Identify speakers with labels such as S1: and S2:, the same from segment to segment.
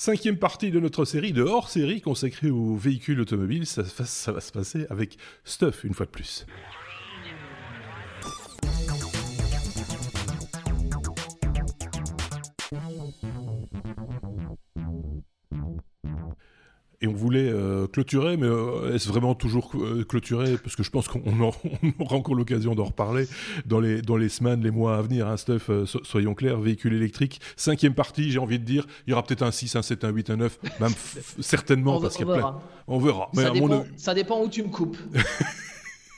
S1: Cinquième partie de notre série de hors-série consacrée aux véhicules automobiles. Ça, ça va se passer avec Stuff une fois de plus. Et on voulait euh, clôturer, mais euh, est-ce vraiment toujours euh, clôturer? Parce que je pense qu'on aura encore l'occasion d'en reparler dans les, dans les semaines, les mois à venir. Hein, Stuff, soyons clairs, véhicule électrique. Cinquième partie, j'ai envie de dire, il y aura peut-être un 6, un 7, un 8, un 9, même certainement.
S2: On,
S1: parce
S2: on verra.
S1: On verra.
S2: Ça, dépend, ça dépend où tu me coupes.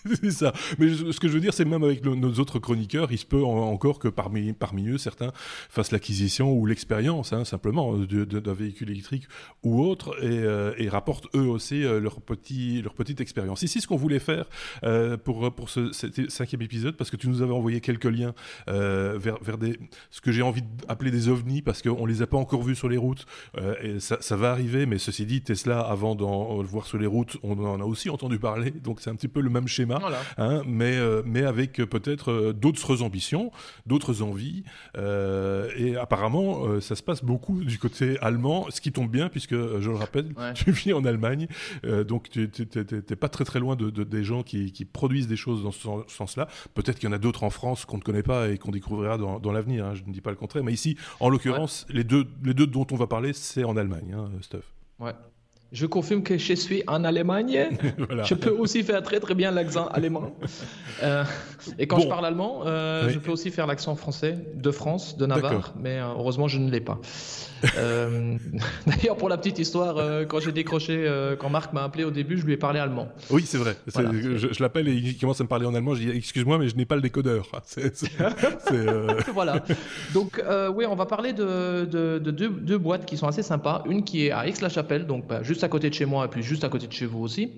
S1: c'est ça. Mais ce que je veux dire, c'est même avec nos autres chroniqueurs, il se peut encore que parmi, parmi eux, certains fassent l'acquisition ou l'expérience, hein, simplement, d'un véhicule électrique ou autre, et, euh, rapportent eux aussi euh, leur, petit, leur petite expérience. Ici, ce qu'on voulait faire euh, pour, pour ce cinquième épisode, parce que tu nous avais envoyé quelques liens euh, vers, vers des, ce que j'ai envie d'appeler des ovnis, parce qu'on les a pas encore vus sur les routes, euh, ça, va arriver, mais ceci dit, Tesla, avant d'en voir sur les routes, on en a aussi entendu parler, donc c'est un petit peu le même schéma Hein, mais, euh, mais avec peut-être euh, d'autres ambitions, d'autres envies. Euh, et apparemment, ça se passe beaucoup du côté allemand, ce qui tombe bien, puisque, je le rappelle, tu vis en Allemagne, donc tu n'es pas très très loin de, des gens qui, qui, produisent des choses dans ce sens-là. Peut-être qu'il y en a d'autres en France qu'on ne connaît pas et qu'on découvrira dans, dans l'avenir, hein, je ne dis pas le contraire. Mais ici, en l'occurrence, les, deux, les deux dont on va parler, c'est en Allemagne, hein, Stuff.
S2: Ouais. Je confirme que je suis en Allemagne. voilà. Je peux aussi faire très très bien l'accent allemand. Euh, et quand bon. je parle allemand, euh, oui. je peux aussi faire l'accent français de France, de Navarre, mais euh, heureusement je ne l'ai pas. Euh, d'ailleurs, pour la petite histoire, euh, quand j'ai décroché, euh, quand Marc m'a appelé au début, je lui ai parlé allemand.
S1: Oui, c'est vrai. Voilà. Je, je l'appelle et il commence à me parler en allemand. Je dis excuse-moi, mais je n'ai pas le décodeur. C est, c est,
S2: voilà. Donc oui, on va parler de, de, de deux, deux, boîtes qui sont assez sympas. Une qui est à Aix-la-Chapelle, donc bah, juste à côté de chez moi, et puis juste à côté de chez vous aussi.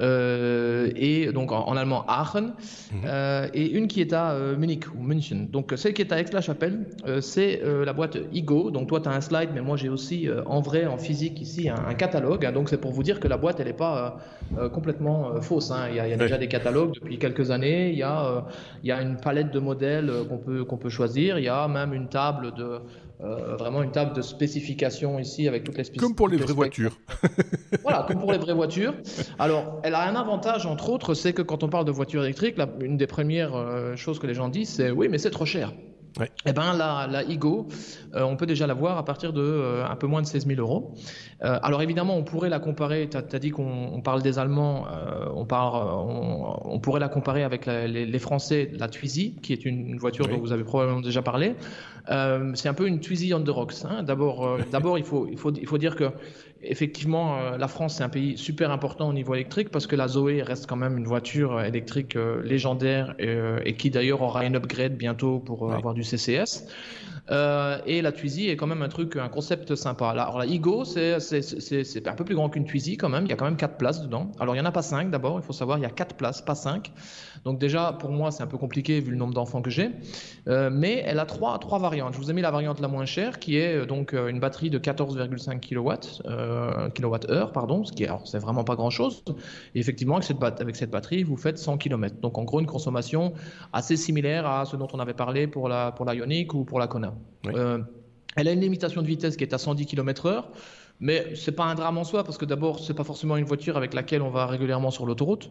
S2: Et donc en, en allemand Aachen. Mm -hmm. et une qui est à Munich ou München. Donc celle qui est à Aix-la-Chapelle, c'est la boîte Igo. Donc toi, tu as un slide, mais moi j'ai aussi euh, en vrai, en physique ici, un, un catalogue. Hein, donc c'est pour vous dire que la boîte, elle n'est pas euh, complètement euh, fausse. Hein. Il y a, il y a déjà des catalogues depuis quelques années. Il y a, il y a une palette de modèles qu'on peut, qu'on peut choisir. Il y a même une table de euh, vraiment une table de spécification ici avec toutes les spécifications.
S1: Comme pour les vraies voitures.
S2: voilà, comme pour les vraies voitures. Alors, elle a un avantage, entre autres, c'est que quand on parle de voiture électrique, la, une des premières euh, choses que les gens disent, c'est oui, mais c'est trop cher.
S1: Ouais.
S2: Eh ben la, la Igo, euh, on peut déjà la voir à partir de euh, un peu moins de 16 000 euros. Euh, alors évidemment, on pourrait la comparer. Tu as, as, dit qu'on parle des Allemands, on, parle, on, on, pourrait la comparer avec la, les, les, Français, la Twizy, qui est une, une voiture oui. dont vous avez probablement déjà parlé. c'est un peu une Twizy on the rocks. Hein. D'abord, d'abord il faut, il faut, il faut dire que effectivement, euh, la France, c'est un pays super important au niveau électrique parce que la Zoé reste quand même une voiture électrique euh, légendaire et, euh, et qui d'ailleurs aura une upgrade bientôt pour oui. avoir du CCS. Euh, et la Twizy est quand même un truc, un concept sympa. Alors la Igo, c'est un peu plus grand qu'une Twizy quand même. Il y a quand même quatre places dedans. Alors il n'y en a pas cinq d'abord. Il faut savoir, il y a quatre places, pas cinq. Donc déjà, pour moi, c'est un peu compliqué vu le nombre d'enfants que j'ai. Euh, mais elle a trois, trois variantes. Je vous ai mis la variante la moins chère, qui est euh, donc euh, une batterie de 14,5 kW, euh, kWh, pardon, ce qui est, alors c'est vraiment pas grand chose. Et effectivement, avec cette, avec cette batterie, vous faites 100 km. Donc en gros, une consommation assez similaire à ce dont on avait parlé pour la, pour la Ioniq ou pour la Kona.
S1: Oui.
S2: Euh, elle a une limitation de vitesse qui est à 110 km/h, mais c'est pas un drame en soi parce que d'abord c'est pas forcément une voiture avec laquelle on va régulièrement sur l'autoroute.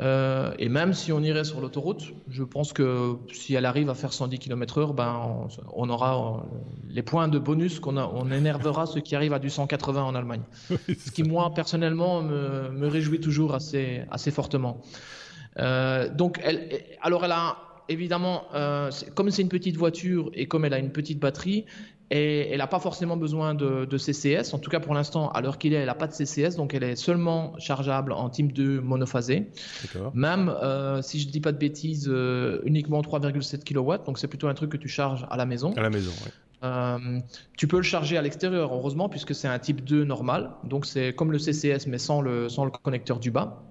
S2: Euh, et même si on irait sur l'autoroute, je pense que si elle arrive à faire 110 km/h, ben on, on aura euh, les points de bonus qu'on a, on énervera ceux qui arrivent à du 180 en Allemagne. Ce qui moi personnellement me, me réjouit toujours assez assez fortement. Euh, donc elle, alors elle a évidemment, euh, comme c'est une petite voiture et comme elle a une petite batterie, et elle n'a pas forcément besoin de, de, CCS. En tout cas, pour l'instant, à l'heure qu'il est, elle n'a pas de CCS, donc elle est seulement chargeable en type 2 monophasé. Même, euh, si je ne dis pas de bêtises, euh, uniquement 3,7 kW, donc c'est plutôt un truc que tu charges à la maison.
S1: À la maison, oui.
S2: Euh, tu peux le charger à l'extérieur, heureusement, puisque c'est un type 2 normal. Donc c'est comme le CCS, mais sans le, sans le connecteur du bas.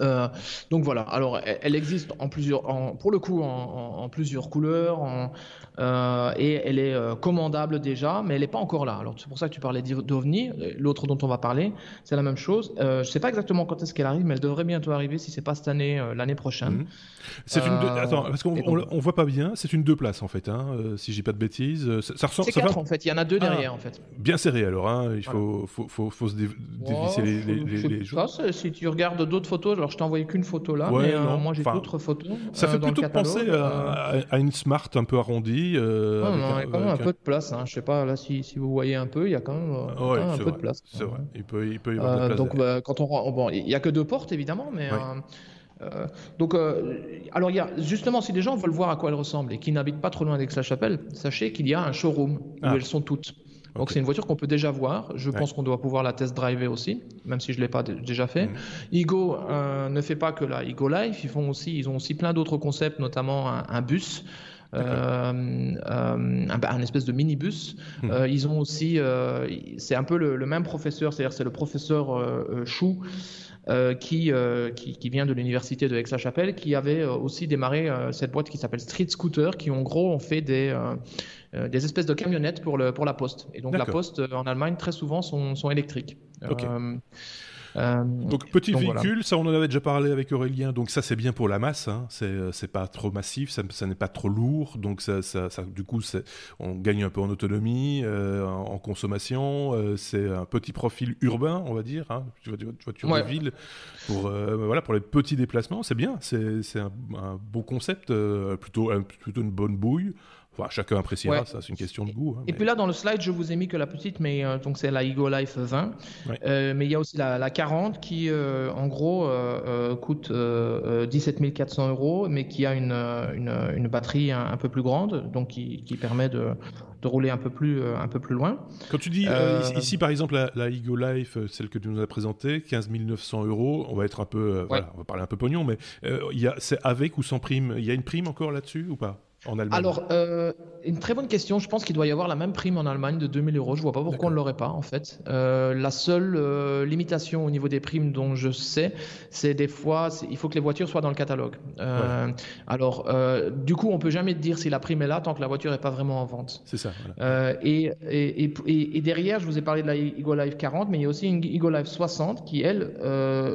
S2: Euh, donc voilà, alors elle, existe en plusieurs, en, pour le coup en, en, plusieurs couleurs euh, et elle est euh, commandable déjà, mais elle n'est pas encore là. Alors c'est pour ça que tu parlais d'OVNI, l'autre dont on va parler, c'est la même chose. je ne sais pas exactement quand est-ce qu'elle arrive, mais elle devrait bientôt arriver si c'est pas cette année, l'année prochaine. Mhm.
S1: C'est une attends parce qu'on on, voit pas bien, c'est une deux places en fait, hein, si j'ai pas de bêtises. Ça,
S2: ressemble. C'est quatre en fait, il y en a deux ah. derrière en fait.
S1: Bien serré alors, hein, il faut, faut, faut, faut, se dévisser les, les, les,
S2: Si tu regardes d'autres photos alors je t'ai envoyé qu'une photo là, mais euh, moi j'ai d'autres photos.
S1: Ça fait euh, plutôt penser euh. à, une Smart un peu arrondie.
S2: il y a quand même un peu de place. Hein. Je sais pas là si, si, vous voyez un peu, il y a quand même, un peu de place.
S1: C'est vrai. Il peut, il peut y avoir de la place.
S2: Donc bah, quand on bon, il y a que deux portes évidemment, mais. donc, alors il y a justement, si des gens veulent voir à quoi elles ressemblent et qui n'habitent pas trop loin d'Aix-la-Chapelle, sachez qu'il y a un showroom où ah. elles sont toutes. Donc c'est une voiture qu'on peut déjà voir. Je pense qu'on doit pouvoir la test driver aussi, même si je l'ai pas déjà fait. Ego mhm. euh, ne fait pas que la Ego Life, ils font aussi, ils ont aussi plein d'autres concepts, notamment un, bus. Euh, euh, un, espèce de minibus. Mhm. ils ont aussi, c'est un peu le, même professeur, c'est-à-dire c'est le professeur Chou. qui, qui, vient de l'université de Aix-la-Chapelle, qui avait aussi démarré cette boîte qui s'appelle Street Scooter, qui en gros ont fait des, euh, des espèces de camionnettes pour, le, pour la poste. Et donc la poste euh, en Allemagne, très souvent, sont, sont électriques.
S1: Euh, donc petit véhicule, ça on en avait déjà parlé avec Aurélien, donc ça c'est bien pour la masse, hein. c'est pas trop massif, ça, ça n'est pas trop lourd, donc ça, ça, du coup on gagne un peu en autonomie, en, consommation, c'est un petit profil urbain on va dire, hein. tu vois, tu vois, ville pour, voilà, pour les petits déplacements, c'est bien, c'est un, un, beau concept, plutôt, plutôt une bonne bouille, chacun appréciera, ça c'est une question de goût.
S2: Hein, et puis là, dans le slide, je vous ai mis que la petite, mais euh, donc c'est la Ego Life 20. Euh, mais il y a aussi la, 40 qui, euh, en gros, coûte 17 400 euros, mais qui a une, une, batterie un, peu plus grande, donc qui, qui permet de, de, rouler un peu, plus, un peu plus loin.
S1: Quand tu dis ici, par exemple, la, la, Ego Life, celle que tu nous as présentée, 15 900 euros, on va être un peu, voilà, on va parler un peu pognon, mais c'est avec ou sans prime? Il y a une prime encore là-dessus ou pas?
S2: Alors, euh, une très bonne question. Je pense qu'il doit y avoir la même prime en Allemagne de 2000 euros. Je vois pas pourquoi on ne l'aurait pas, en fait. Euh, la seule euh, limitation au niveau des primes dont je sais, c'est des fois, il faut que les voitures soient dans le catalogue. Alors, du coup, on peut jamais dire si la prime est là tant que la voiture n'est pas vraiment en vente.
S1: C'est ça.
S2: Et, et, et, derrière, je vous ai parlé de la Ego Life 40, mais il y a aussi une Ego Life 60 qui, elle,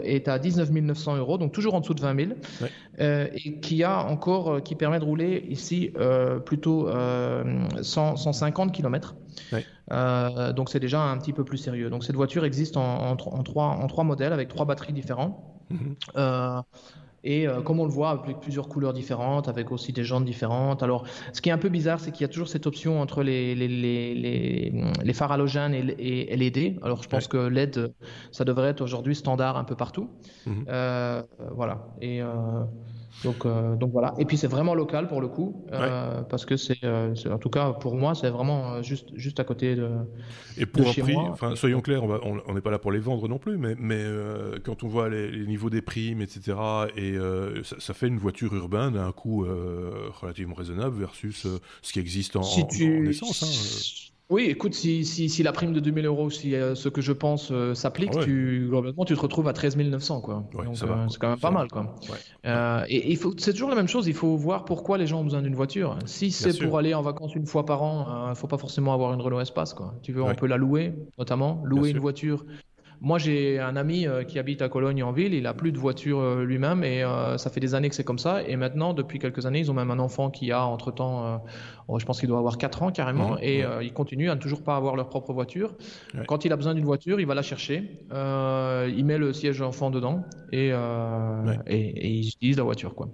S2: est à 19 900 euros, donc toujours en dessous de 20 000, et qui a encore, qui permet de rouler ici euh, plutôt 150 euh, km. Euh, donc c'est déjà un petit peu plus sérieux. Donc cette voiture existe en, trois, en trois modèles avec trois batteries différentes. Mhm. Et comme on le voit, avec plusieurs couleurs différentes, avec aussi des jantes différentes. Alors, ce qui est un peu bizarre, c'est qu'il y a toujours cette option entre les, les, les, les phares halogènes et, LED. Alors, je pense que LED, ça devrait être aujourd'hui standard un peu partout. Mhm. voilà. Et donc, euh, donc voilà. Et puis c'est vraiment local pour le coup, euh, parce que euh, c'est, en tout cas pour moi, c'est vraiment juste, juste à côté de.
S1: Et pour un prix, enfin, soyons clairs, on n'est pas là pour les vendre non plus, mais, mais quand on voit les, niveaux des primes, etc., et ça, fait une voiture urbaine à un coût relativement raisonnable versus ce qui existe en, essence. Hein,
S2: oui, écoute, si, si, si, la prime de 2000 euros, si euh, ce que je pense euh, s'applique, ah tu, globalement, tu te retrouves à 13 900, quoi. Donc, euh, c'est quand même pas mal, quoi. et il faut, c'est toujours la même chose, il faut voir pourquoi les gens ont besoin d'une voiture. Si c'est pour aller en vacances une fois par an, il ne faut pas forcément avoir une Renault Espace, quoi. Tu veux, on peut la louer, notamment, louer une voiture moi, j'ai un ami euh, qui habite à Cologne en ville, il a plus de voiture euh, lui-même et euh, ça fait des années que c'est comme ça. Et maintenant, depuis quelques années, ils ont même un enfant qui a entre-temps, oh, je pense qu'il doit avoir 4 ans carrément, et ils continuent à ne toujours pas avoir leur propre voiture. Quand il a besoin d'une voiture, il va la chercher, il met le siège enfant dedans et, et, et, il utilise la voiture. quoi.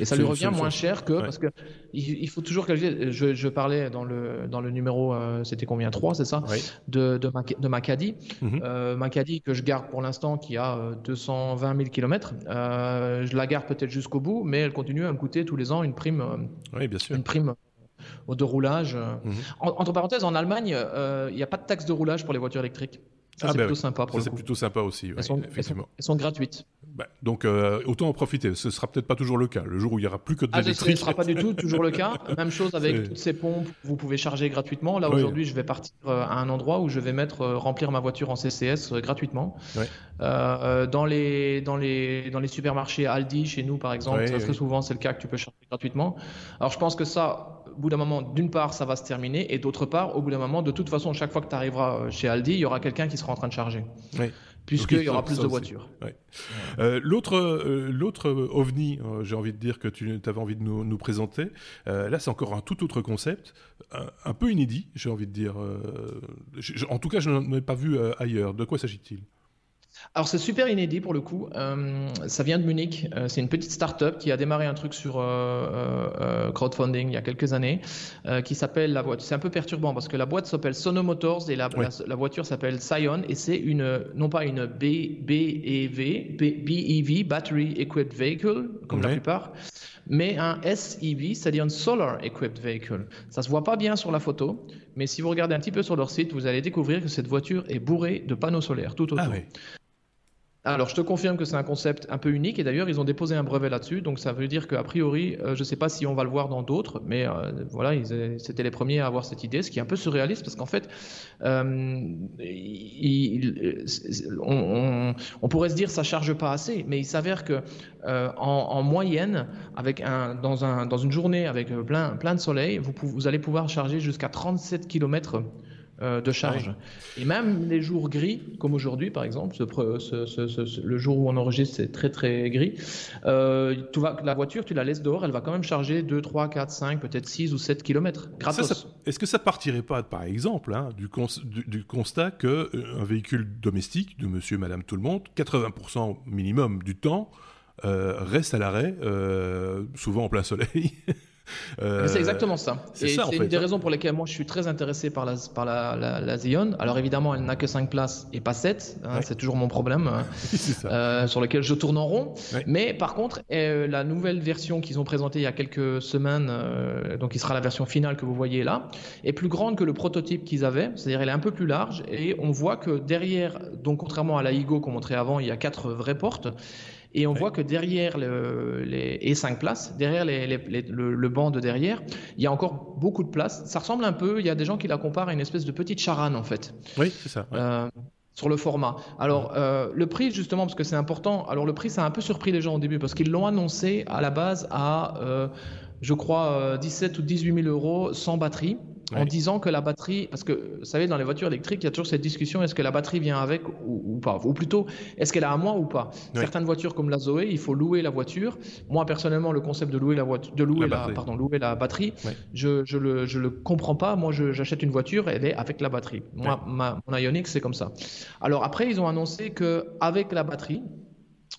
S2: Et ça lui revient moins cher que parce que il, faut toujours calculer. Je, je, parlais dans le dans le numéro, euh, c'était combien 3, c'est ça De de, ma, de Macadi, mhm. euh, Macadi que je garde pour l'instant, qui a 220 000 km. je la garde peut-être jusqu'au bout, mais elle continue à me coûter tous les ans une prime. Euh,
S1: oui, bien sûr.
S2: Une prime au de roulage. Mhm. entre parenthèses, en Allemagne, il n'y a pas de taxe de roulage pour les voitures électriques.
S1: Ça, ah, c'est bah plutôt sympa pour ça, c'est plutôt sympa aussi,
S2: elles, sont,
S1: effectivement.
S2: Elles sont, gratuites.
S1: Bah, donc euh, autant en profiter. Ce sera peut-être pas toujours le cas. Le jour où il y aura plus que de
S2: ah,
S1: l'électrique.
S2: Ce ne sera pas du tout toujours le cas. Même chose avec toutes ces pompes. Vous pouvez charger gratuitement. Là aujourd'hui, je vais partir euh, à un endroit où je vais mettre euh, remplir ma voiture en CCS gratuitement. dans les dans les dans les supermarchés Aldi chez nous par exemple, très souvent c'est le cas que tu peux charger gratuitement. Alors je pense que ça, au bout d'un moment, d'une part, ça va se terminer, et d'autre part, au bout d'un moment, de toute façon, chaque fois que tu arriveras chez Aldi, il y aura quelqu'un qui sera en train de charger. Oui puisqu'il y aura plus de voitures.
S1: Euh, l'autre, euh, l'autre ovni, euh, j'ai envie de dire que tu avais envie de nous, présenter, là c'est encore un tout autre concept, un, peu inédit, j'ai envie de dire. en tout cas, je n'en ai pas vu ailleurs. De quoi s'agit-il?
S2: Alors c'est super inédit pour le coup. Euh, ça vient de Munich. Euh, c'est une petite start-up qui a démarré un truc sur euh, crowdfunding il y a quelques années, qui s'appelle la voiture. C'est un peu perturbant parce que la boîte s'appelle Sono Motors et la, la, voiture s'appelle Scion et c'est une non pas une B, BEV, BEV, Battery Equipped Vehicle comme la plupart, mais un SEV, c'est-à-dire un Solar Equipped Vehicle. Ça se voit pas bien sur la photo, mais si vous regardez un petit peu sur leur site, vous allez découvrir que cette voiture est bourrée de panneaux solaires tout autour. Ah alors, je te confirme que c'est un concept un peu unique et d'ailleurs, ils ont déposé un brevet là-dessus. Donc, ça veut dire qu'a priori, euh, je ne sais pas si on va le voir dans d'autres, mais euh, voilà, c'était les premiers à avoir cette idée, ce qui est un peu surréaliste parce qu'en fait, euh, on, pourrait se dire ça charge pas assez, mais il s'avère que en, moyenne, avec un, dans, un, dans une journée avec plein, plein de soleil, vous, vous allez pouvoir charger jusqu'à 37 km euh, de charge. Et même les jours gris, comme aujourd'hui par exemple, le jour où on enregistre c'est très très gris, euh, la voiture tu la laisses dehors, elle va quand même charger 2, 3, 4, 5, peut-être 6 ou 7 km.
S1: Est-ce que ça partirait pas par exemple hein, du, constat qu'un euh, véhicule domestique de monsieur, madame, tout le monde, 80% minimum du temps, reste à l'arrêt, souvent en plein soleil
S2: Euh, c'est exactement ça. C'est une des hein. raisons pour lesquelles moi je suis très intéressé par la, par la, la, Xeon. Alors évidemment, elle n'a que 5 places et pas 7. Hein, c'est toujours mon problème hein, euh, sur lequel je tourne en rond. Mais par contre, euh, la nouvelle version qu'ils ont présentée il y a quelques semaines, donc qui sera la version finale que vous voyez là, est plus grande que le prototype qu'ils avaient. C'est-à-dire elle est un peu plus large et on voit que derrière, donc contrairement à la Igo qu'on montrait avant, il y a quatre vraies portes. Et on voit que derrière les et 5 places, derrière le, banc de derrière, il y a encore beaucoup de place. Ça ressemble un peu, il y a des gens qui la comparent à une espèce de petite charane en fait.
S1: Oui, c'est ça.
S2: Euh, sur le format. Alors, euh, le prix, justement, parce que c'est important, alors le prix, ça a un peu surpris les gens au début, parce qu'ils l'ont annoncé à la base à, euh, je crois, 17 ou 18 000 euros sans batterie en disant que la batterie, parce que vous savez, dans les voitures électriques, il y a toujours cette discussion est-ce que la batterie vient avec ou, pas? Ou plutôt, est-ce qu'elle a à moi ou pas? Certaines voitures comme la Zoé, il faut louer la voiture. Moi, personnellement, le concept de louer la, voiture, de louer la, pardon, louer la batterie, je, je, le, je le comprends pas. Moi, j'achète une voiture, elle est avec la batterie. Moi, ma, mon Ioniq, c'est comme ça. Alors après, ils ont annoncé que avec la batterie,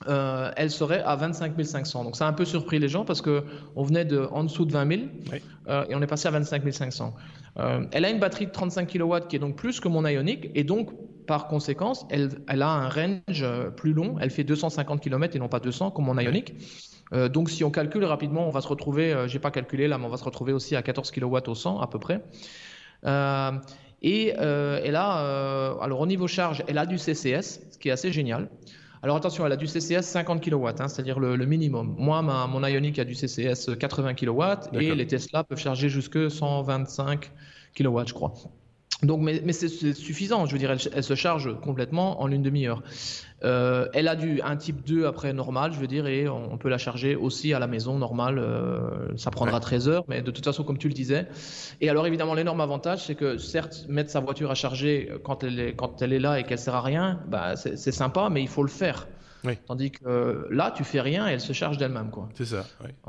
S2: euh, elle serait à 25 500. Donc ça a un peu surpris les gens parce que on venait de en dessous de 20 000 euh, et on est passé à 25 500. Euh, elle a une batterie de 35 kW qui est donc plus que mon Ioniq et donc par conséquence elle, elle a un range plus long. Elle fait 250 km et non pas 200 comme mon Ioniq. donc si on calcule rapidement, on va se retrouver, j'ai pas calculé là, mais on va se retrouver aussi à 14 kW au 100 à peu près. et elle a, alors au niveau charge, elle a du CCS, ce qui est assez génial. Alors attention, elle a du CCS 50 kW, hein, c'est-à-dire le, minimum. Moi, ma, mon Ioniq a du CCS 80 kW et les Tesla peuvent charger jusque 125 kW, je crois. Donc, mais, mais c'est suffisant. Je veux dire, elle, se charge complètement en une demi-heure. Euh, elle a du un type 2 après normal, je veux dire, et on, peut la charger aussi à la maison normale. Euh, ça prendra 13 heures, mais de toute façon, comme tu le disais. Et alors, évidemment, l'énorme avantage, c'est que certes, mettre sa voiture à charger quand elle est, quand elle est là et qu'elle sert à rien, bah, c'est sympa, mais il faut le faire. Tandis que là, tu fais rien et elle se charge d'elle-même. quoi.
S1: C'est ça.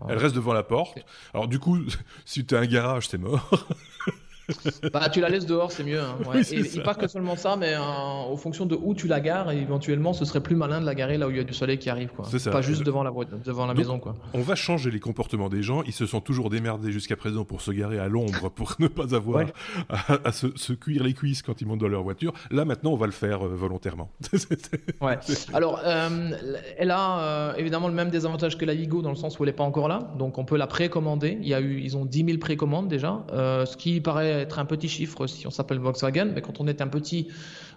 S1: Elle reste devant la porte. Alors, du coup, si tu as un garage, t'es mort.
S2: bah, tu la laisses dehors, c'est mieux. Hein, et, pas que seulement ça, mais en fonction de où tu la gares, éventuellement, ce serait plus malin de la garer là où il y a du soleil qui arrive. Quoi. Pas juste devant la, devant la maison. Quoi.
S1: On va changer les comportements des gens. Ils se sont toujours démerdés jusqu'à présent pour se garer à l'ombre, pour ne pas avoir à, se, cuire les cuisses quand ils montent dans leur voiture. Là, maintenant, on va le faire euh, volontairement.
S2: ouais. Alors, euh, elle a euh, évidemment le même désavantage que la Vigo dans le sens où elle n'est pas encore là. Donc, on peut la précommander. Il y a eu, ils ont 10 000 précommandes déjà, ce qui paraît être un petit chiffre si on s'appelle Volkswagen, mais quand on est un petit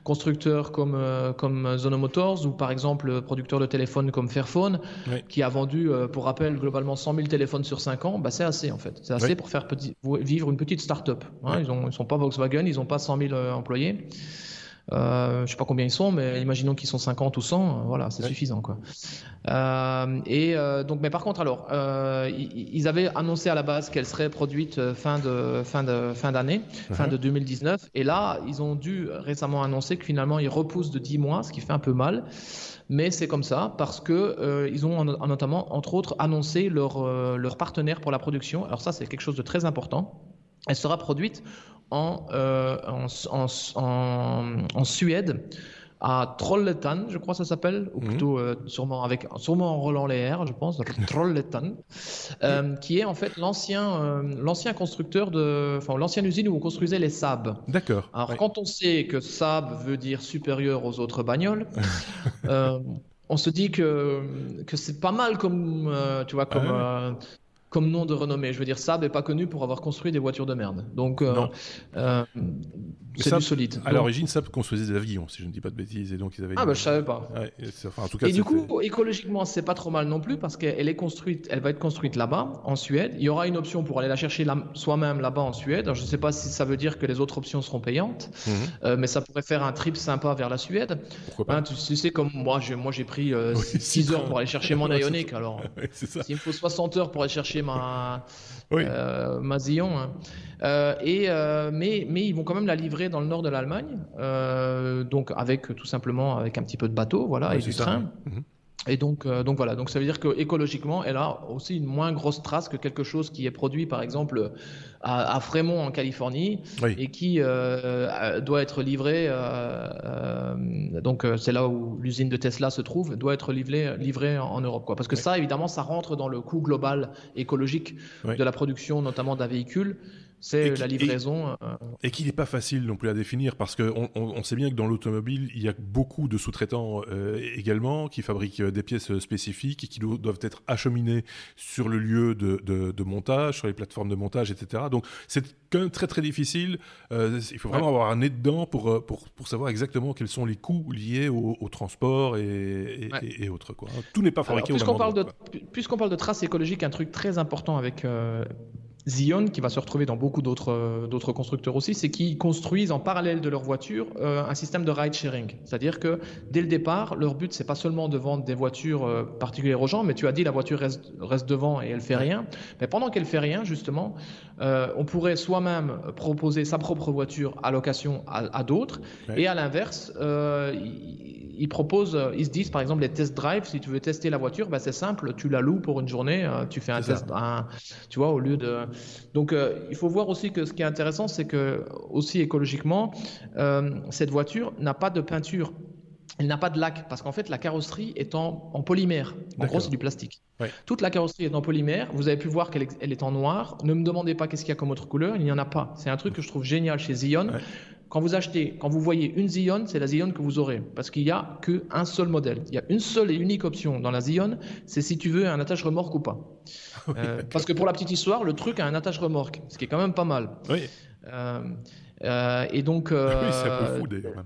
S2: constructeur comme, euh, comme Zono Motors ou par exemple producteur de téléphones comme Fairphone, qui a vendu, euh, pour rappel, globalement 100 000 téléphones sur 5 ans, bah, c'est assez en fait. C'est assez pour faire petit, vivre une petite start-up. Hein. Ils ne sont pas Volkswagen, ils n'ont pas 100 000 employés. Euh, je ne sais pas combien ils sont, mais imaginons qu'ils sont 50 ou 100, euh, voilà, c'est suffisant. Quoi. Euh, et donc, mais par contre, alors, ils avaient annoncé à la base qu'elle serait produite fin de fin de fin d'année, fin de 2019, uh-huh. et là, ils ont dû récemment annoncer que finalement, ils repoussent de 10 mois, ce qui fait un peu mal. Mais c'est comme ça parce que ils ont notamment, entre autres, annoncé leur leur partenaire pour la production. Alors ça, c'est quelque chose de très important. Elle sera produite euh, en, en, Suède à Trollhättan, je crois que ça s'appelle, ou mhm. plutôt euh, sûrement avec sûrement en Roland les R, je pense, Trollhättan, euh, qui est en fait l'ancien l'ancien constructeur de, enfin l'ancienne usine où on construisait les Saab.
S1: D'accord.
S2: Alors quand on sait que Saab veut dire supérieur aux autres bagnoles, on se dit que que c'est pas mal comme tu vois comme ah comme nom de renommée. Je veux dire, Saab n'est pas connu pour avoir construit des voitures de merde. Donc, euh, euh, c'est du solide.
S1: À l'origine, Saab construisait des avions, si je ne dis pas de bêtises, et donc ils avaient.
S2: Ah bah je savais pas.
S1: en tout cas,
S2: et du coup, écologiquement, c'est pas trop mal non plus parce qu'elle est construite, elle va être construite là-bas, en Suède. Il y aura une option pour aller la chercher soi-même là-bas en Suède. je ne sais pas si ça veut dire que les autres options seront payantes, mhm. euh, mais ça pourrait faire un trip sympa vers la Suède. Pourquoi pas hein, tu, sais, comme moi, j'ai moi j'ai pris 6 heures pour aller chercher mon Ioniq. Alors, s'il me faut 60 heures pour aller chercher ma, oui. euh, hein. euh, et, euh, mais, mais ils vont quand même la livrer dans le nord de l'Allemagne, donc avec tout simplement avec un petit peu de bateau, voilà, et du train. Mhm. Et donc, euh, donc voilà, donc ça veut dire que écologiquement, elle a aussi une moins grosse trace que quelque chose qui est produit, par exemple, à, Fremont en Californie et qui euh, doit être livré. Euh, donc c'est là où l'usine de Tesla se trouve, doit être livré, livré en, Europe, quoi. Parce que ça, évidemment, ça rentre dans le coût global écologique de la production, notamment d'un véhicule c'est la livraison.
S1: Euh, et, qu'il n'est pas facile non plus à définir parce qu'on on, sait bien que dans l'automobile, il y a beaucoup de sous-traitants euh, également qui fabriquent euh, des pièces spécifiques et qui doivent être acheminées sur le lieu de, de, montage, sur les plateformes de montage, etc. Donc c'est quand même très très difficile. il faut vraiment avoir un nez dedans pour, pour, pour, savoir exactement quels sont les coûts liés au, transport et, et, autres. Quoi. Tout n'est pas fabriqué
S2: Alors, puisqu'on Puisqu'on parle de traces écologiques, un truc très important avec Zion, qui va se retrouver dans beaucoup d'autres euh, d'autres constructeurs aussi, c'est qu'ils construisent en parallèle de leur voiture euh, un système de ride sharing. C'est-à-dire que dès le départ, leur but c'est pas seulement de vendre des voitures euh, particulières aux gens, mais tu as dit la voiture reste, reste devant et elle fait rien. Mais pendant qu'elle fait rien, justement, on pourrait soi-même proposer sa propre voiture à location à, d'autres, et à l'inverse, ils proposent, ils se disent par exemple les test drive. Si tu veux tester la voiture, bah, c'est simple, tu la loues pour une journée, tu fais un test, un, tu vois, au lieu de donc euh, il faut voir aussi que ce qui est intéressant, c'est que aussi écologiquement, euh, cette voiture n'a pas de peinture. Elle n'a pas de lac parce qu'en fait la carrosserie est en, polymère. En gros, c'est du plastique. Toute la carrosserie est en polymère. Vous avez pu voir qu'elle est, en noir. Ne me demandez pas qu'est-ce qu'il y a comme autre couleur. Il n'y en a pas. C'est un truc que je trouve génial chez Zion. Quand vous achetez, quand vous voyez une Zion, c'est la Zion que vous aurez parce qu'il n'y a qu'un seul modèle. Il y a une seule et unique option dans la Zion, c'est si tu veux un attache remorque ou pas. Euh, parce que pour la petite histoire, le truc a un attache remorque, ce qui est quand même pas mal.
S1: Oui.
S2: Euh, euh, et donc. oui,
S1: c'est un peu fou d'ailleurs même.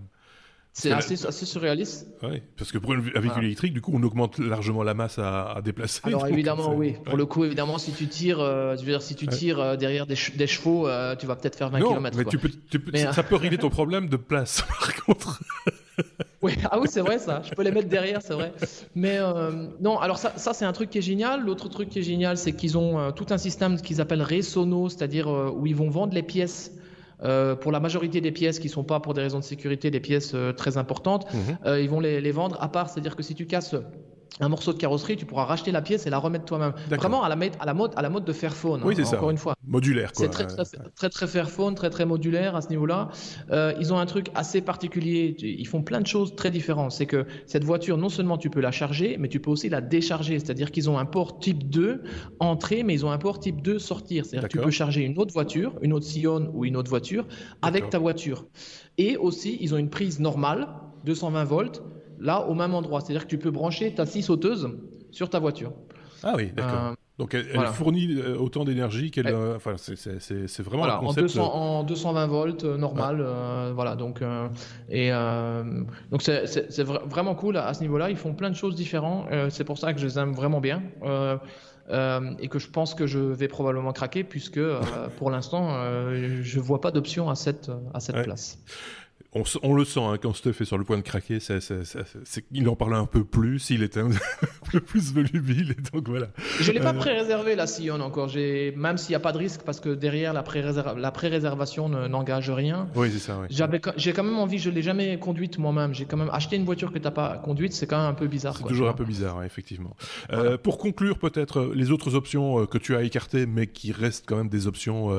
S2: C'est assez, assez, surréaliste.
S1: Oui, parce que pour un véhicule électrique, du coup, on augmente largement la masse à, déplacer.
S2: Alors évidemment, oui. Pour le coup, évidemment, si tu tires, euh, je veux dire, si tu tires euh, derrière des, des chevaux, euh, tu vas peut-être faire 20 km.
S1: Mais, Tu peux, tu peux, ça peut régler ton problème de place, par contre.
S2: Oui, ah oui, c'est vrai ça. Je peux les mettre derrière, c'est vrai. Mais non, alors ça, ça c'est un truc qui est génial. L'autre truc qui est génial, c'est qu'ils ont tout un système qu'ils appellent Resono, c'est-à-dire où ils vont vendre les pièces euh, pour la majorité des pièces qui ne sont pas pour des raisons de sécurité des pièces euh, très importantes, euh, ils vont les, les, vendre à part. C'est-à-dire que si tu casses un morceau de carrosserie, tu pourras racheter la pièce et la remettre toi-même. Vraiment à la, à la mode, à la mode de Fairphone.
S1: Oui, hein, c'est
S2: encore une fois.
S1: Modulaire,
S2: quoi. C'est très, très, très, très, Fairphone, très, très modulaire à ce niveau-là. Euh, ils ont un truc assez particulier. Ils font plein de choses très différentes. C'est que cette voiture, non seulement tu peux la charger, mais tu peux aussi la décharger. C'est-à-dire qu'ils ont un port type 2 entrée, mais ils ont un port type 2 sortir. C'est-à-dire que tu peux charger une autre voiture, une autre Sion ou une autre voiture avec ta voiture. Et aussi, ils ont une prise normale, 220 volts là au même endroit. C'est-à-dire que tu peux brancher ta scie sauteuse sur ta voiture.
S1: Ah oui, d'accord. Euh, Donc elle, fournit autant d'énergie qu'elle. enfin, c'est vraiment un
S2: concept. En, 220 volts, normal. voilà, donc et donc c'est vraiment cool à ce niveau-là. Ils font plein de choses différentes. c'est pour ça que je les aime vraiment bien. Euh, et que je pense que je vais probablement craquer puisque euh, pour l'instant euh, je vois pas d'option à cette, à cette place
S1: on, le sent hein, quand Steph est sur le point de craquer, il en parle un peu plus, il est un peu plus volubile, et donc voilà.
S2: Je l'ai pas euh, pré-réservé la Sion encore, même s'il n'y a pas de risque, parce que derrière la pré-réservation n'engage rien.
S1: Oui, c'est ça.
S2: J'ai quand même envie, je l'ai jamais conduite moi-même. J'ai quand même acheté une voiture que tu n'as pas conduite, c'est quand même un peu bizarre.
S1: C'est toujours un peu bizarre, effectivement. Euh, pour conclure, peut-être les autres options euh, que tu as écartées, mais qui restent quand même des options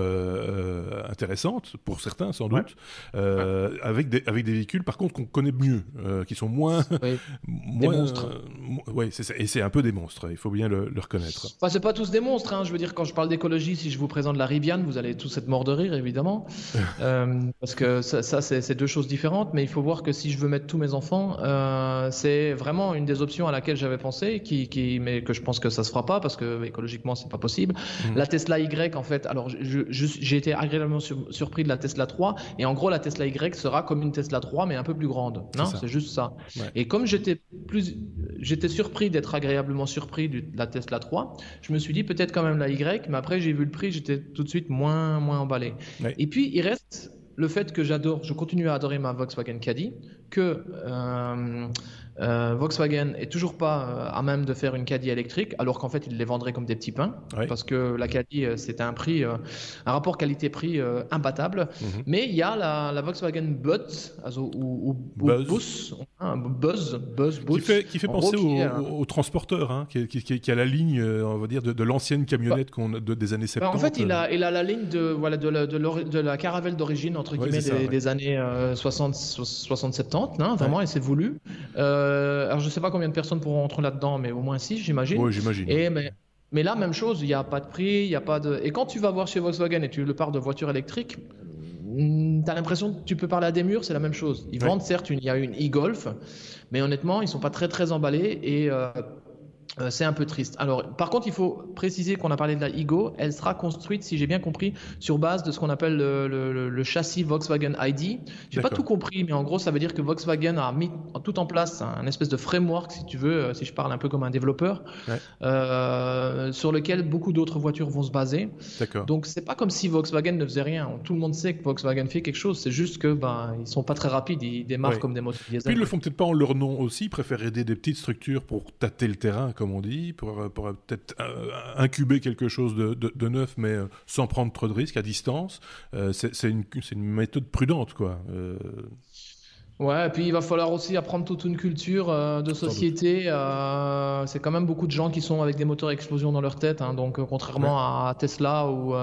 S1: intéressantes pour certains, sans doute, avec avec des, véhicules, par contre, qu'on connaît mieux, euh, qui sont moins.
S2: moins des monstres.
S1: oui, et c'est un peu des monstres, il faut bien le, reconnaître.
S2: Enfin, c'est pas tous des monstres, hein. je veux dire, quand je parle d'écologie, si je vous présente la Rivian, vous allez tous être morts de rire, évidemment. Euh, parce que ça, ça c'est deux choses différentes, mais il faut voir que si je veux mettre tous mes enfants, euh, c'est vraiment une des options à laquelle j'avais pensé, qui, qui, mais que je pense que ça se fera pas, parce que écologiquement, c'est pas possible. Mhm. La Tesla Y, en fait, alors j'ai été agréablement surpris de la Tesla 3, et en gros, la Tesla Y sera comme une Tesla 3, mais un peu plus grande. Non, c'est juste ça. Et comme j'étais plus, j'étais surpris d'être agréablement surpris de la Tesla 3, je me suis dit peut-être quand même la Y, mais après j'ai vu le prix, j'étais tout de suite moins, moins emballé. Et puis il reste le fait que j'adore, je continue à adorer ma Volkswagen Caddy, que euh, euh, Volkswagen est toujours pas euh, à même de faire une Caddy électrique, alors qu'en fait, ils les vendraient comme des petits pains, parce que la Caddy, euh, c'est un prix, un rapport qualité-prix imbattable. Mhm. Mais il y a la, Volkswagen Buzz, ou, Buzz. Hein, Buzz, Buzz,
S1: Qui fait, qui fait penser au, transporteur, hein, qui, qui, a la ligne, on va dire, de, l'ancienne camionnette bah, de, des années 70. Bah,
S2: en fait, il a, il a la ligne de, voilà, de, la, de, la caravelle d'origine, entre guillemets, des, années 60, 60, 70, hein, vraiment, et c'est voulu. Euh, alors je sais pas combien de personnes pourront rentrer là-dedans, mais au moins 6 j'imagine.
S1: Oui, j'imagine.
S2: Et mais, mais là, même chose, il n'y a pas de prix, il y a pas de. Et quand tu vas voir chez Volkswagen et tu le parles de voiture électrique, mm, tu as l'impression que tu peux parler à des murs, c'est la même chose. Ils vendent certes, il y a une e-Golf, mais honnêtement, ils sont pas très très emballés et euh, euh, c'est un peu triste. Alors, par contre, il faut préciser qu'on a parlé de la Ego. Elle sera construite, si j'ai bien compris, sur base de ce qu'on appelle le, châssis Volkswagen ID. J'ai pas tout compris, mais en gros, ça veut dire que Volkswagen a mis tout en place un, espèce de framework, si tu veux, euh, si je parle un peu comme un développeur, euh, sur lequel beaucoup d'autres voitures vont se baser. Donc, c'est pas comme si Volkswagen ne faisait rien. Tout le monde sait que Volkswagen fait quelque chose. C'est juste que ben ils sont pas très rapides. Ils démarrent comme des moteurs
S1: diesel. Puis ils le font peut-être pas en leur nom aussi. Ils préfèrent aider des petites structures pour tâter le terrain, comme on dit, pour, pour peut-être euh, incuber quelque chose de, de, neuf, mais euh, sans prendre trop de risques à distance. Euh, c'est une, une, méthode prudente, quoi.
S2: Ouais, et puis il va falloir aussi apprendre toute une culture euh, de société. Euh, c'est quand même beaucoup de gens qui sont avec des moteurs à explosion dans leur tête. Hein, donc, euh, contrairement à Tesla ou,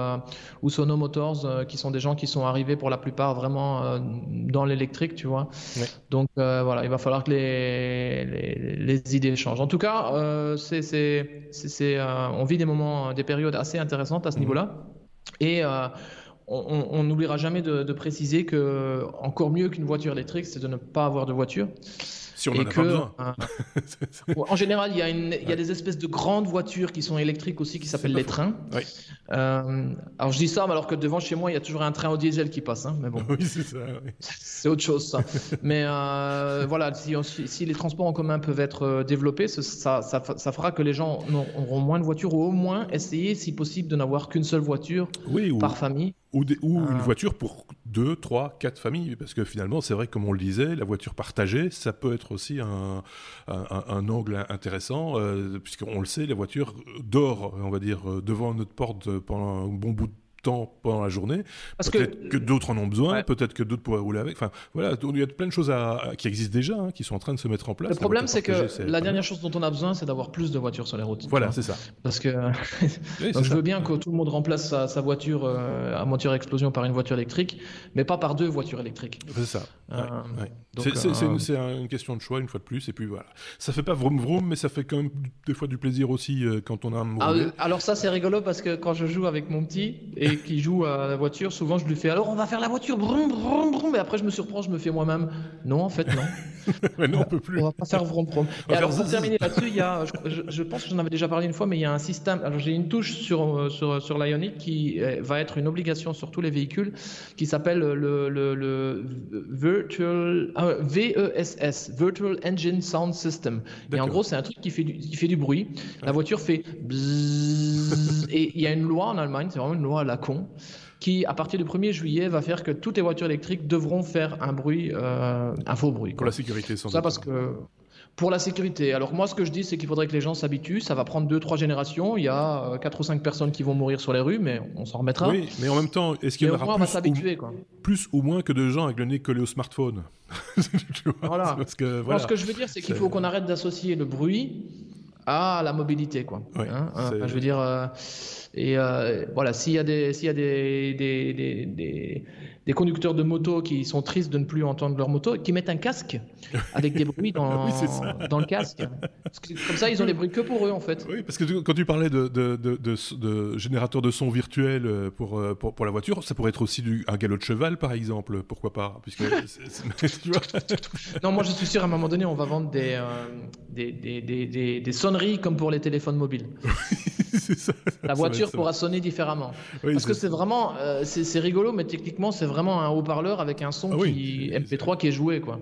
S2: ou Sono Motors, qui sont des gens qui sont arrivés pour la plupart vraiment dans l'électrique, tu vois. Donc, voilà, il va falloir que les, les, les idées changent. En tout cas, c'est, c'est, c'est, on vit des moments, des périodes assez intéressantes à ce mmh. niveau-là. Et on n'oubliera jamais de, préciser que encore mieux qu'une voiture électrique, c'est de ne pas avoir de voiture.
S1: Si on en a pas besoin.
S2: Euh, en général, il y, a il y, a des espèces de grandes voitures qui sont électriques aussi, qui s'appellent les trains. Oui. Euh, alors je dis ça, alors que devant chez moi, il y a toujours un train au diesel qui passe. Hein, mais bon.
S1: Oui, c'est ça.
S2: c'est autre chose, ça. mais euh, voilà, si, si, les transports en commun peuvent être développés, ça, ça, ça, fera que les gens auront moins de voitures, ou au moins essayer, si possible, de n'avoir qu'une seule voiture par famille.
S1: Ou, ou une voiture pour deux, trois, quatre familles, parce que finalement, c'est vrai, comme on le disait, la voiture partagée, ça peut être aussi un, un, angle intéressant, euh, puisqu'on le sait, la voiture dort, on va dire, devant notre porte pendant un bon bout de pendant la journée. Peut-être que, d'autres en ont besoin, peut-être que d'autres pourraient rouler avec. Enfin, voilà, il y a plein de choses à, qui existent déjà, hein, qui sont en train de se mettre en place.
S2: Le problème, c'est que la dernière chose dont on a besoin, c'est d'avoir plus de voitures sur les routes.
S1: Voilà, c'est ça.
S2: Parce que je veux bien que tout le monde remplace sa, voiture euh, à moteur explosion par une voiture électrique, mais pas par deux voitures électriques.
S1: C'est ça. Euh, c'est euh, une, question de choix, une fois de plus, et puis voilà. Ça fait pas vroom vroom, mais ça fait quand même des fois du plaisir aussi quand on a un.
S2: Ah, alors ça, c'est rigolo parce que quand je joue avec mon petit et qui, qui, joue à la voiture, souvent je lui fais alors on va faire la voiture, brum, brum, brum, et après je me surprends, je me fais moi-même. Non, en fait, non.
S1: mais non, on peut plus.
S2: On va pas faire vroom vroom. Et alors, pour terminer là-dessus, il y a, je, je, pense que j'en avais déjà parlé une fois, mais il y a un système. Alors, j'ai une touche sur, sur, sur l'Ionic qui euh, va être une obligation sur tous les véhicules qui s'appelle le, le, le, Virtual, euh, VESS, Virtual Engine Sound System. Et en gros, c'est un truc qui fait du, qui fait du bruit. La voiture fait bzzz, et il y a une loi en Allemagne, c'est vraiment une loi à la con qui, à partir du 1er juillet, va faire que toutes les voitures électriques devront faire un bruit, euh, un faux bruit. Quoi.
S1: Pour la sécurité, sans
S2: Ça parce que pour la sécurité. Alors moi, ce que je dis, c'est qu'il faudrait que les gens s'habituent. Ça va prendre deux, trois générations. Il y a 4 ou 5 personnes qui vont mourir sur les rues, mais on s'en remettra.
S1: Oui, mais en même temps, est-ce qu'il y en aura plus,
S2: ou,
S1: quoi. plus ou moins que de gens avec le nez collé au smartphone?
S2: Voilà. Parce que, voilà. ce que je veux dire, c'est qu'il faut qu'on arrête d'associer le bruit à la mobilité, quoi. Hein, hein, je veux dire, euh, et euh, voilà, s'il y a des, s'il y a des, des, des, des, conducteurs de moto qui sont tristes de ne plus entendre leur moto, qui mettent un casque avec des bruits dans, dans le casque. comme ça, ils ont les bruits que pour eux, en fait.
S1: Oui, parce que quand tu parlais de, de, de, de générateur de son virtuel euh, pour, pour, pour, la voiture, ça pourrait être aussi du, un galop de cheval, par exemple. Pourquoi pas Puisque,
S2: Non, moi, je suis sûr, à un moment donné, on va vendre des, des, des, des, sonneries comme pour les téléphones mobiles.
S1: ça,
S2: la voiture pourra sonner différemment. Parce que c'est vraiment, euh, c'est rigolo, mais techniquement, c'est vraiment un haut-parleur avec un son ah qui, MP3 qui est joué. Quoi.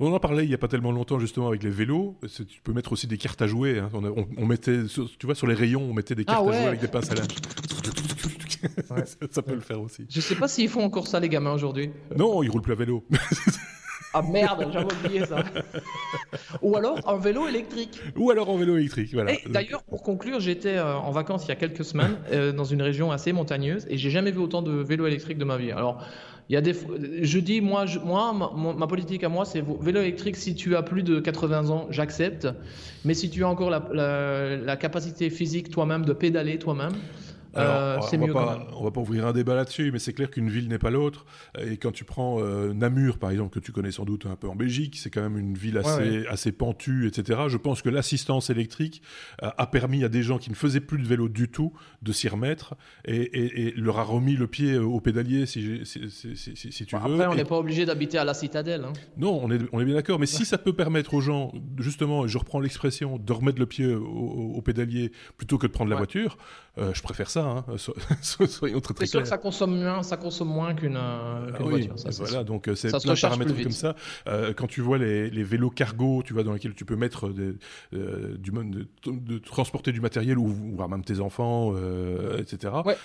S1: On en parlait il n'y a pas tellement longtemps justement avec les vélos. Tu peux mettre aussi des cartes à jouer. Hein. On, mettait, tu vois, sur les rayons, on mettait des cartes
S2: ah
S1: à jouer avec des pinces à ça, peut le faire aussi.
S2: Je sais pas s'ils font encore ça les gamins aujourd'hui.
S1: Non, ils roulent plus à vélo.
S2: Ah merde, j'avais oublié ça. Ou alors en vélo électrique.
S1: Ou alors en vélo électrique, voilà.
S2: D'ailleurs, pour conclure, j'étais euh, en vacances il y a quelques semaines euh, dans une région assez montagneuse et j'ai jamais vu autant de vélos électriques de ma vie. Alors, il y a des, je dis moi, moi, ma, politique à moi, c'est vélo électrique. Si tu as plus de 80 ans, j'accepte. Mais si tu as encore la, la capacité physique toi-même de pédaler toi-même, euh, c'est mieux.
S1: Pas, on va pas ouvrir un débat là-dessus, mais c'est clair qu'une ville n'est pas l'autre. Et quand tu prends euh, Namur, par exemple, que tu connais sans doute un peu en Belgique, c'est quand même une ville assez, assez pentue, etc. Je pense que l'assistance électrique euh, a permis à des gens qui ne faisaient plus de vélo du tout de s'y remettre et, leur a remis le pied au pédalier, si, si, si, tu veux.
S2: Après, on n'est pas obligé d'habiter à la citadelle. Hein.
S1: Non, on est, on est bien d'accord. Mais si ça peut permettre aux gens, justement, je reprends l'expression, de remettre le pied au, pédalier plutôt que de prendre la voiture, je préfère ça. Hein. soyons très très
S2: C'est sûr que ça consomme moins, ça consomme moins qu'une euh, ah voiture. Ça,
S1: voilà, donc euh, c'est plein de paramètres comme ça. Euh, quand tu vois les, les, vélos cargo, tu vois dans lesquels tu peux mettre des, du de, de, transporter du matériel ou, ou même tes enfants, etc.
S2: Ouais,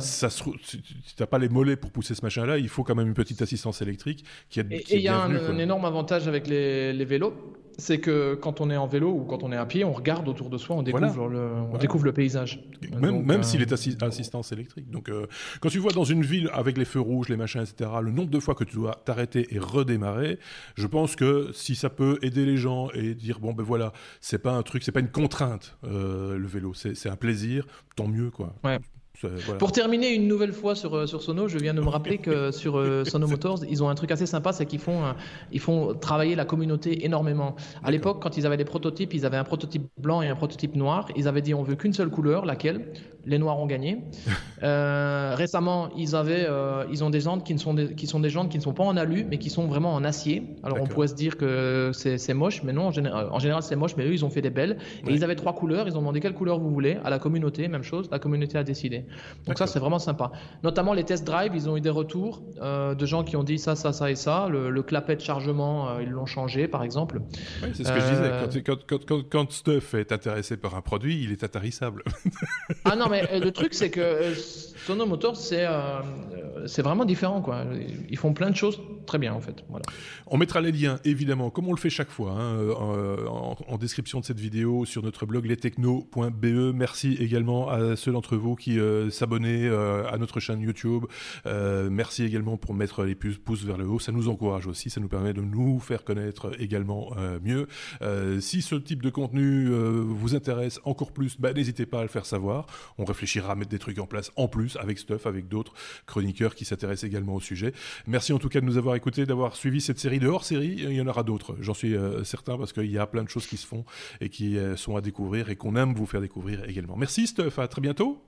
S1: ça si tu n'as pas les mollets pour pousser ce machin-là, il faut quand même une petite assistance électrique qui est.
S2: Et il y a un, énorme avantage avec les, les vélos c'est que quand on est en vélo ou quand on est à pied, on regarde autour de soi, on découvre, le, on découvre le paysage.
S1: Même, même s'il est assi assistance électrique. Donc, euh, quand tu vois dans une ville avec les feux rouges, les machins, etc., le nombre de fois que tu dois t'arrêter et redémarrer, je pense que si ça peut aider les gens et dire bon ben voilà, c'est pas un truc, c'est pas une contrainte euh, le vélo, c'est un plaisir, tant mieux quoi.
S2: Ouais. Pour terminer une nouvelle fois sur, euh, sur Sono, je viens de me rappeler que sur euh, Sono Motors, ils ont un truc assez sympa, c'est qu'ils font, ils font travailler la communauté énormément. À l'époque, quand ils avaient des prototypes, ils avaient un prototype blanc et un prototype noir. Ils avaient dit on veut qu'une seule couleur, laquelle? Les noirs ont gagné. Euh, récemment, ils avaient, ils ont des jantes qui, ne sont des, qui sont des jantes qui ne sont pas en alu, mais qui sont vraiment en acier. Alors on pourrait se dire que c'est moche, mais non, en, général, en général c'est moche, mais eux ils ont fait des belles. Et ils avaient trois couleurs. Ils ont demandé quelle couleur vous voulez à la communauté, même chose. La communauté a décidé. Donc ça, c'est vraiment sympa. Notamment les test drive, ils ont eu des retours euh, de gens qui ont dit ça, ça, ça et ça. Le, clapet de chargement, euh, ils l'ont changé, par exemple.
S1: Oui, c'est ce que je disais. Euh, quand, quand, quand, quand, Stuff est intéressé par un produit, il est atterrissable.
S2: ah non, mais le truc, c'est que Sono Motors, c'est c'est vraiment différent. Quoi. Ils font plein de choses très bien, en fait. Voilà.
S1: On mettra les liens, évidemment, comme on le fait chaque fois, hein, en, en, description de cette vidéo sur notre blog lestechno.be. Merci également à ceux d'entre vous qui euh, à notre chaîne YouTube. Euh, merci également pour mettre les pouces vers le haut. Ça nous encourage aussi. Ça nous permet de nous faire connaître également euh, mieux. si ce type de contenu vous intéresse encore plus, bah, n'hésitez pas à le faire savoir. On réfléchira à mettre des trucs en place en plus avec Stuff, avec d'autres chroniqueurs qui s'intéressent également au sujet. Merci en tout cas de nous avoir écoutés, d'avoir suivi cette série de hors-série. Il y en aura d'autres, j'en suis certain, parce qu'il y a plein de choses qui se font et qui sont à découvrir et qu'on aime vous faire découvrir également. Merci Stuff, à très bientôt.